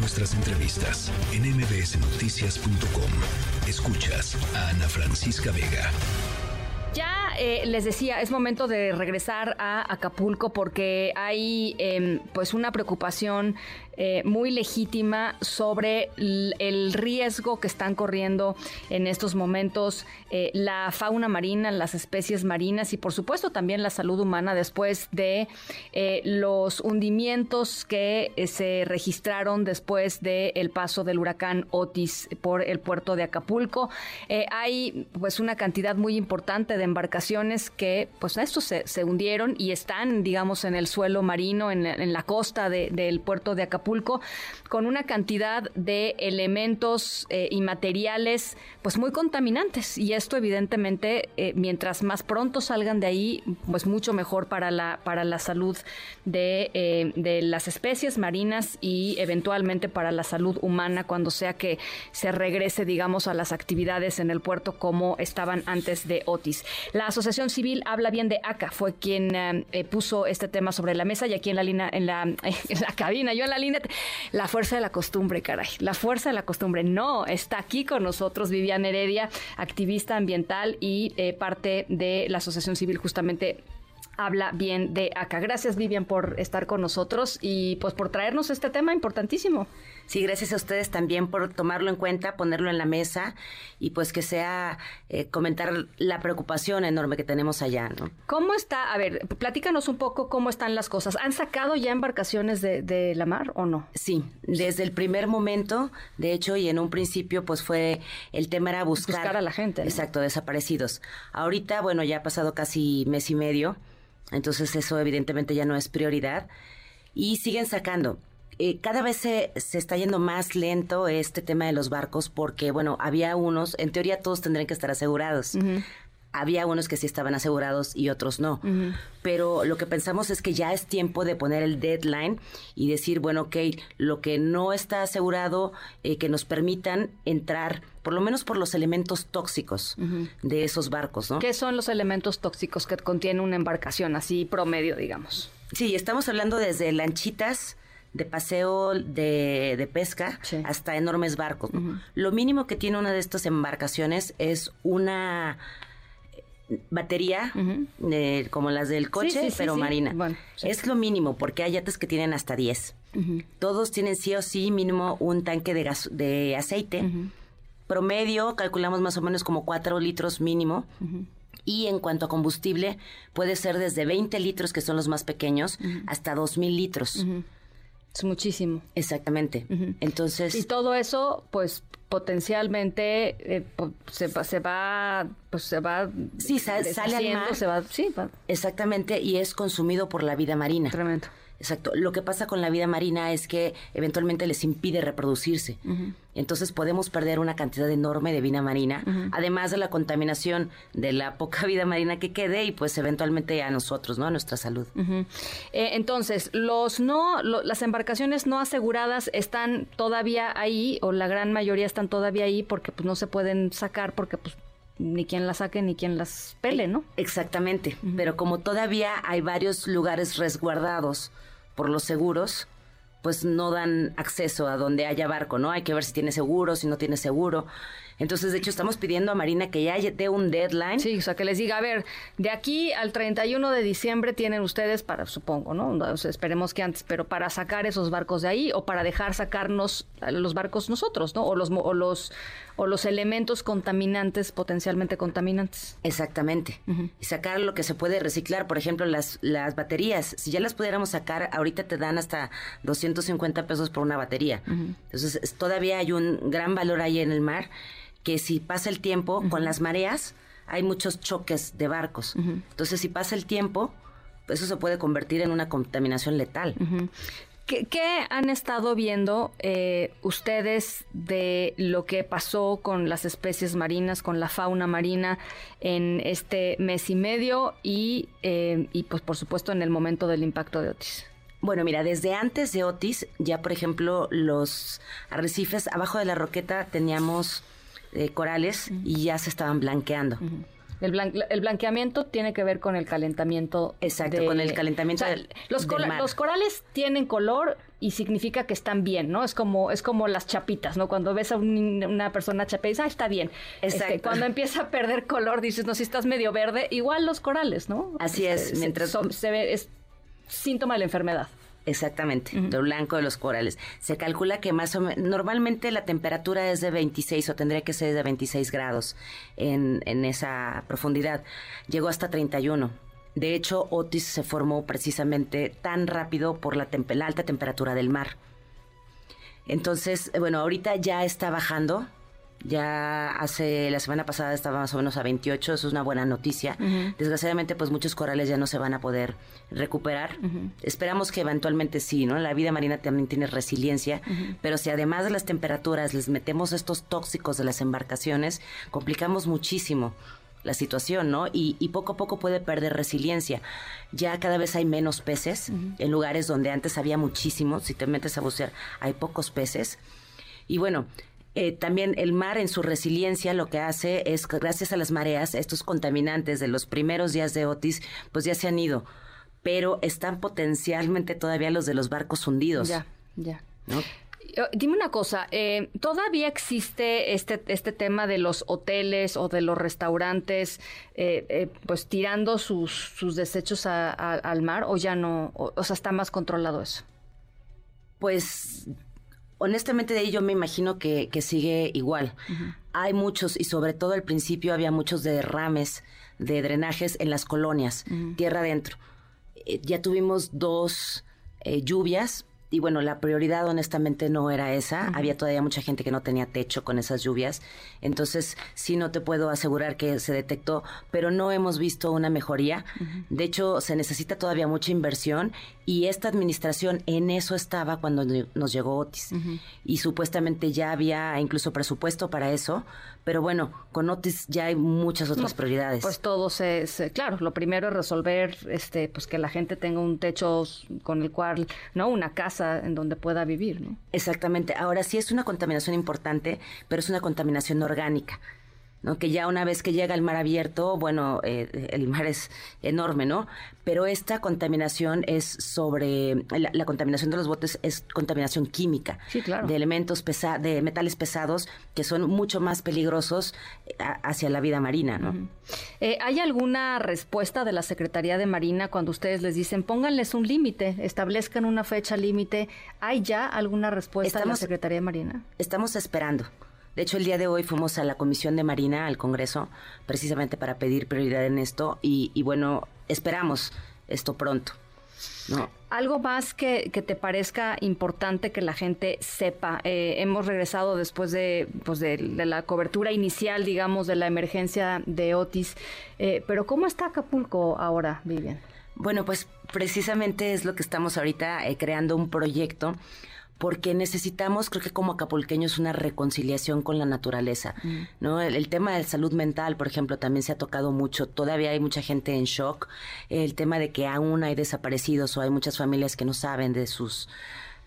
nuestras entrevistas en mbsnoticias.com. Escuchas a Ana Francisca Vega. Ya eh, les decía, es momento de regresar a Acapulco porque hay em, pues una preocupación eh, muy legítima sobre el riesgo que están corriendo en estos momentos eh, la fauna marina, las especies marinas y por supuesto también la salud humana después de eh, los hundimientos que se registraron después del paso del huracán Otis por el puerto de Acapulco. hay pues una cantidad muy importante de embarcaciones que pues estos se, hundieron y están digamos en el suelo marino, en, la costa del puerto de Acapulco con una cantidad de elementos eh, y materiales pues muy contaminantes y esto evidentemente eh, mientras más pronto salgan de ahí pues mucho mejor para la para la salud de, eh, de las especies marinas y eventualmente para la salud humana cuando sea que se regrese digamos a las actividades en el puerto como estaban antes de Otis. La Asociación Civil habla bien de ACA, fue quien puso este tema sobre la mesa y aquí en la línea en la, en la cabina, yo en la línea la fuerza de la costumbre, caray. La fuerza de la costumbre. No, está aquí con nosotros Vivian Heredia, activista ambiental y eh, parte de la Asociación Civil justamente habla bien de acá. Gracias Vivian por estar con nosotros y pues por traernos este tema importantísimo. Sí, gracias a ustedes también por tomarlo en cuenta, ponerlo en la mesa y pues que sea eh, comentar la preocupación enorme que tenemos allá, ¿no? ¿Cómo está? A ver, platícanos un poco cómo están las cosas. ¿Han sacado ya embarcaciones de, la mar o no? Sí, desde el primer momento, de hecho, y en un principio pues fue, el tema era buscar... Buscar a la gente. Exacto, desaparecidos. Ahorita, bueno, ya ha pasado casi mes y medio, entonces eso evidentemente ya no es prioridad. Y siguen sacando. Eh, cada vez se, se, está yendo más lento este tema de los barcos porque, bueno, había unos, en teoría todos tendrían que estar asegurados. Había unos que sí estaban asegurados y otros no. Pero lo que pensamos es que ya es tiempo de poner el deadline y decir, bueno, ok, lo que no está asegurado, eh, que nos permitan entrar, por lo menos por los elementos tóxicos de esos barcos, ¿no? ¿Qué son los elementos tóxicos que contiene una embarcación, así promedio, digamos? Sí, estamos hablando desde lanchitas, de paseo de, de pesca hasta enormes barcos. Lo mínimo que tiene una de estas embarcaciones es una batería como las del coche, pero marina. es lo mínimo porque hay yates que tienen hasta 10. Todos tienen sí o sí mínimo un tanque de, gas, de aceite. Promedio, calculamos más o menos como 4 litros mínimo. Y en cuanto a combustible, puede ser desde 20 litros, que son los más pequeños, hasta 2.000 litros. Es muchísimo. Exactamente. Entonces. Y todo eso, pues potencialmente eh, se, se, va pues se va sí sale al mar se va sí exactamente y es consumido por la vida marina tremendo Exacto. Lo que pasa con la vida marina es que eventualmente les impide reproducirse. Entonces podemos perder una cantidad enorme de vida marina, además de la contaminación de la poca vida marina que quede y pues eventualmente a nosotros, ¿no? A nuestra salud. Eh, entonces, los no, las embarcaciones no aseguradas están todavía ahí o la gran mayoría están todavía ahí porque pues no se pueden sacar porque pues ni quien las saque ni quien las pele, ¿no? Exactamente, pero como todavía hay varios lugares resguardados por los seguros, pues no dan acceso a donde haya barco, ¿no? Hay que ver si tiene seguro, si no tiene seguro. Entonces, de hecho, estamos pidiendo a Marina que ya dé un deadline. Sí, o sea, que les diga, a ver, de aquí al 31 de diciembre tienen ustedes para, supongo, ¿no? O sea, esperemos que antes, pero para sacar esos barcos de ahí o para dejar sacarnos los barcos nosotros, ¿no? O los, o los, o los elementos contaminantes, potencialmente contaminantes. Exactamente. Y sacar lo que se puede reciclar, por ejemplo, las, las baterías. Si ya las pudiéramos sacar, ahorita te dan hasta 250 pesos por una batería. Entonces, todavía hay un gran valor ahí en el mar que si pasa el tiempo con las mareas, hay muchos choques de barcos. Entonces, si pasa el tiempo, eso se puede convertir en una contaminación letal. ¿Qué, han estado viendo eh, ustedes de lo que pasó con las especies marinas, con la fauna marina en este mes y medio y, eh, y pues por supuesto en el momento del impacto de Otis? Bueno, mira, desde antes de Otis, ya por ejemplo, los arrecifes abajo de la roqueta teníamos eh, corales y ya se estaban blanqueando. El, el, blanqueamiento tiene que ver con el calentamiento. Exacto, con el calentamiento los, los corales tienen color y significa que están bien, ¿no? Es como, es como las chapitas, ¿no? Cuando ves a una persona chapa y dices, ah, está bien. Este, Exacto. cuando empieza a perder color, dices, no, si estás medio verde, igual los corales, ¿no? Así es, este, mientras... Se, ve, es síntoma de la enfermedad. Exactamente, uh blanco de los corales. Se calcula que más o menos, normalmente la temperatura es de 26 o tendría que ser de 26 grados en, en esa profundidad. Llegó hasta 31 de hecho, Otis se formó precisamente tan rápido por la, alta temperatura del mar. Entonces, bueno, ahorita ya está bajando. Ya hace la semana pasada estaba más o menos a 28, eso es una buena noticia. Desgraciadamente, pues muchos corales ya no se van a poder recuperar. Esperamos que eventualmente sí, ¿no? La vida marina también tiene resiliencia, pero si además de las temperaturas les metemos estos tóxicos de las embarcaciones, complicamos muchísimo la situación, ¿no? Y, poco a poco puede perder resiliencia. Ya cada vez hay menos peces en lugares donde antes había muchísimos. Si te metes a bucear, hay pocos peces. Y bueno, eh, también el mar en su resiliencia lo que hace es, gracias a las mareas, estos contaminantes de los primeros días de Otis, pues ya se han ido. Pero están potencialmente todavía los de los barcos hundidos. Ya, ya. ¿no? Eh, dime una cosa, eh, ¿todavía existe este, este tema de los hoteles o de los restaurantes eh, pues tirando sus, sus desechos al mar o ya no, o, sea, está más controlado eso? Pues honestamente de ahí yo me imagino que, sigue igual. Hay muchos y sobre todo al principio había muchos derrames de drenajes en las colonias, tierra adentro. ya tuvimos dos lluvias y bueno, la prioridad honestamente no era esa. Había todavía mucha gente que no tenía techo con esas lluvias. Entonces, sí no te puedo asegurar que se detectó, pero no hemos visto una mejoría. De hecho, se necesita todavía mucha inversión y esta administración en eso estaba cuando nos llegó Otis. Y supuestamente ya había incluso presupuesto para eso, pero bueno, con Otis ya hay muchas otras prioridades. Pues todo se, claro, lo primero es resolver este pues que la gente tenga un techo con el cual, ¿no? Una casa en donde pueda vivir, ¿no? Exactamente. Ahora sí es una contaminación importante, pero es una contaminación orgánica. ¿No? Que ya una vez que llega el mar abierto, bueno, eh, el mar es enorme, ¿no? Pero esta contaminación es sobre, la, contaminación de los botes es contaminación química. De elementos pesados, de metales pesados que son mucho más peligrosos eh, hacia la vida marina, ¿no? Eh, ¿Hay alguna respuesta de la Secretaría de Marina cuando ustedes les dicen, pónganles un límite, establezcan una fecha límite? ¿Hay ya alguna respuesta de la Secretaría de Marina? Estamos esperando. De hecho, el día de hoy fuimos a la Comisión de Marina, al Congreso, precisamente para pedir prioridad en esto y, bueno, esperamos esto pronto. No. Algo más que, te parezca importante que la gente sepa. Eh, hemos regresado después de, pues de, la cobertura inicial, digamos, de la emergencia de Otis. Eh, pero ¿cómo está Acapulco ahora, Vivian? Bueno, pues precisamente es lo que estamos ahorita eh, creando un proyecto porque necesitamos, creo que como acapulqueños, una reconciliación con la naturaleza, mm. ¿no? El, tema de salud mental, por ejemplo, también se ha tocado mucho, todavía hay mucha gente en shock, el tema de que aún hay desaparecidos o hay muchas familias que no saben de sus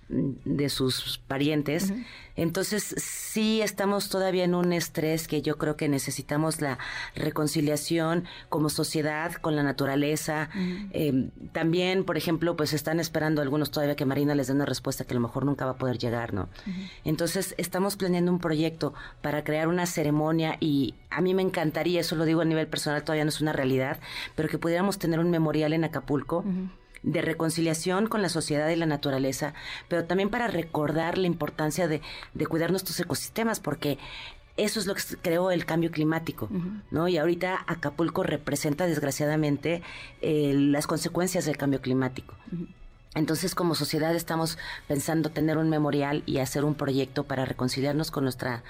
de sus parientes. Entonces, sí estamos todavía en un estrés que yo creo que necesitamos la reconciliación como sociedad con la naturaleza. Em, también, por ejemplo, pues están esperando algunos todavía que Marina les dé una respuesta que a lo mejor nunca va a poder llegar, ¿no? Entonces, estamos planeando un proyecto para crear una ceremonia y a mí me encantaría, eso lo digo a nivel personal, todavía no es una realidad, pero que pudiéramos tener un memorial en Acapulco de reconciliación con la sociedad y la naturaleza, pero también para recordar la importancia de, cuidar nuestros ecosistemas, porque eso es lo que creó el cambio climático, ¿no? Y ahorita Acapulco representa desgraciadamente eh, las consecuencias del cambio climático. Entonces, como sociedad estamos pensando tener un memorial y hacer un proyecto para reconciliarnos con nuestra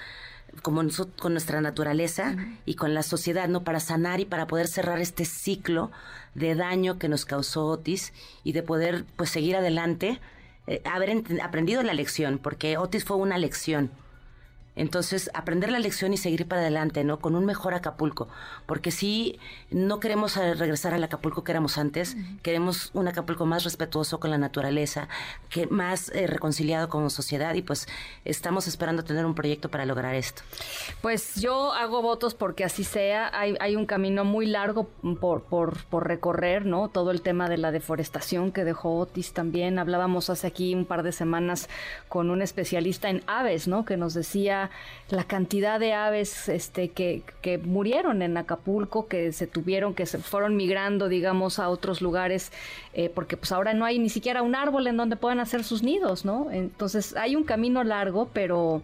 como con nuestra naturaleza y con la sociedad, ¿no? Para sanar y para poder cerrar este ciclo de daño que nos causó Otis y de poder, pues, seguir adelante, eh, haber aprendido la lección, porque Otis fue una lección. Entonces, aprender la lección y seguir para adelante, ¿no? Con un mejor Acapulco. Porque sí, no queremos eh, regresar al Acapulco que éramos antes, queremos un Acapulco más respetuoso con la naturaleza, que más eh, reconciliado como sociedad y pues estamos esperando tener un proyecto para lograr esto. Pues yo hago votos porque así sea. Hay, hay un camino muy largo por, por, por recorrer, ¿no? Todo el tema de la deforestación que dejó Otis también. Hablábamos hace aquí un par de semanas con un especialista en aves, ¿no? Que nos decía la cantidad de aves este, que, que murieron en Acapulco, que se tuvieron, que se fueron migrando, digamos, a otros lugares, eh, porque pues ahora no hay ni siquiera un árbol en donde puedan hacer sus nidos, ¿no? Entonces hay un camino largo, pero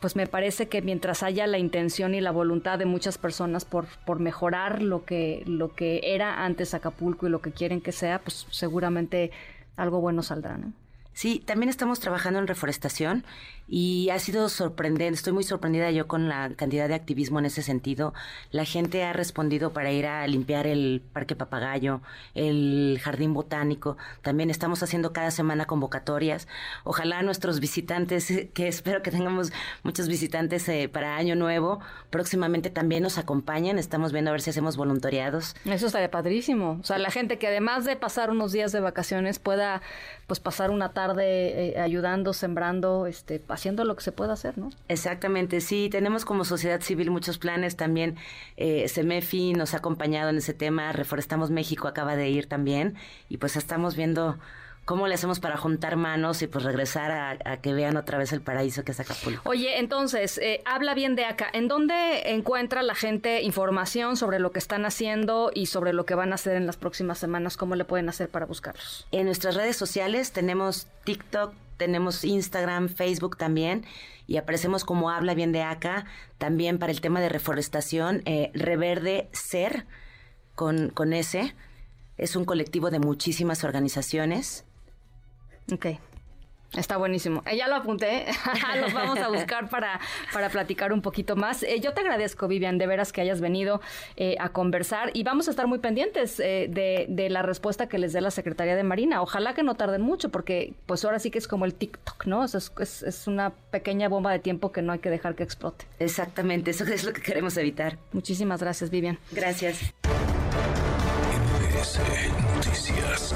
pues me parece que mientras haya la intención y la voluntad de muchas personas por, por mejorar lo que, lo que era antes Acapulco y lo que quieren que sea, pues seguramente algo bueno saldrá, ¿no? Sí, también estamos trabajando en reforestación y ha sido sorprendente, estoy muy sorprendida yo con la cantidad de activismo en ese sentido. La gente ha respondido para ir a limpiar el Parque Papagayo, el Jardín Botánico. También estamos haciendo cada semana convocatorias. Ojalá nuestros visitantes, que espero que tengamos muchos visitantes eh, para Año Nuevo, próximamente también nos acompañen. Estamos viendo a ver si hacemos voluntariados. Eso estaría padrísimo. O sea, la gente que además de pasar unos días de vacaciones pueda pues pasar una tarde de eh, ayudando, sembrando, este, haciendo lo que se pueda hacer, ¿no? Exactamente, sí, tenemos como sociedad civil muchos planes también. Eh, CEMEFI nos ha acompañado en ese tema, Reforestamos México acaba de ir también y pues estamos viendo ¿Cómo le hacemos para juntar manos y pues regresar a, que vean otra vez el paraíso que es Acapulco? Oye, entonces, eh, habla bien de acá. ¿En dónde encuentra la gente información sobre lo que están haciendo y sobre lo que van a hacer en las próximas semanas? ¿Cómo le pueden hacer para buscarlos? En nuestras redes sociales tenemos TikTok, tenemos Instagram, Facebook también y aparecemos como Habla Bien de Acá, también para el tema de reforestación, eh, Reverde Ser con, con S. Es un colectivo de muchísimas organizaciones Ok. Está buenísimo. Eh, ya lo apunté. Los vamos a buscar para, para platicar un poquito más. Eh, yo te agradezco, Vivian, de veras que hayas venido eh, a conversar y vamos a estar muy pendientes de, de, la respuesta que les dé la Secretaría de Marina. Ojalá que no tarden mucho porque pues ahora sí que es como el TikTok, ¿no? Es, es, es una pequeña bomba de tiempo que no hay que dejar que explote. Exactamente, eso es lo que queremos evitar. Muchísimas gracias, Vivian. Gracias. Noticias.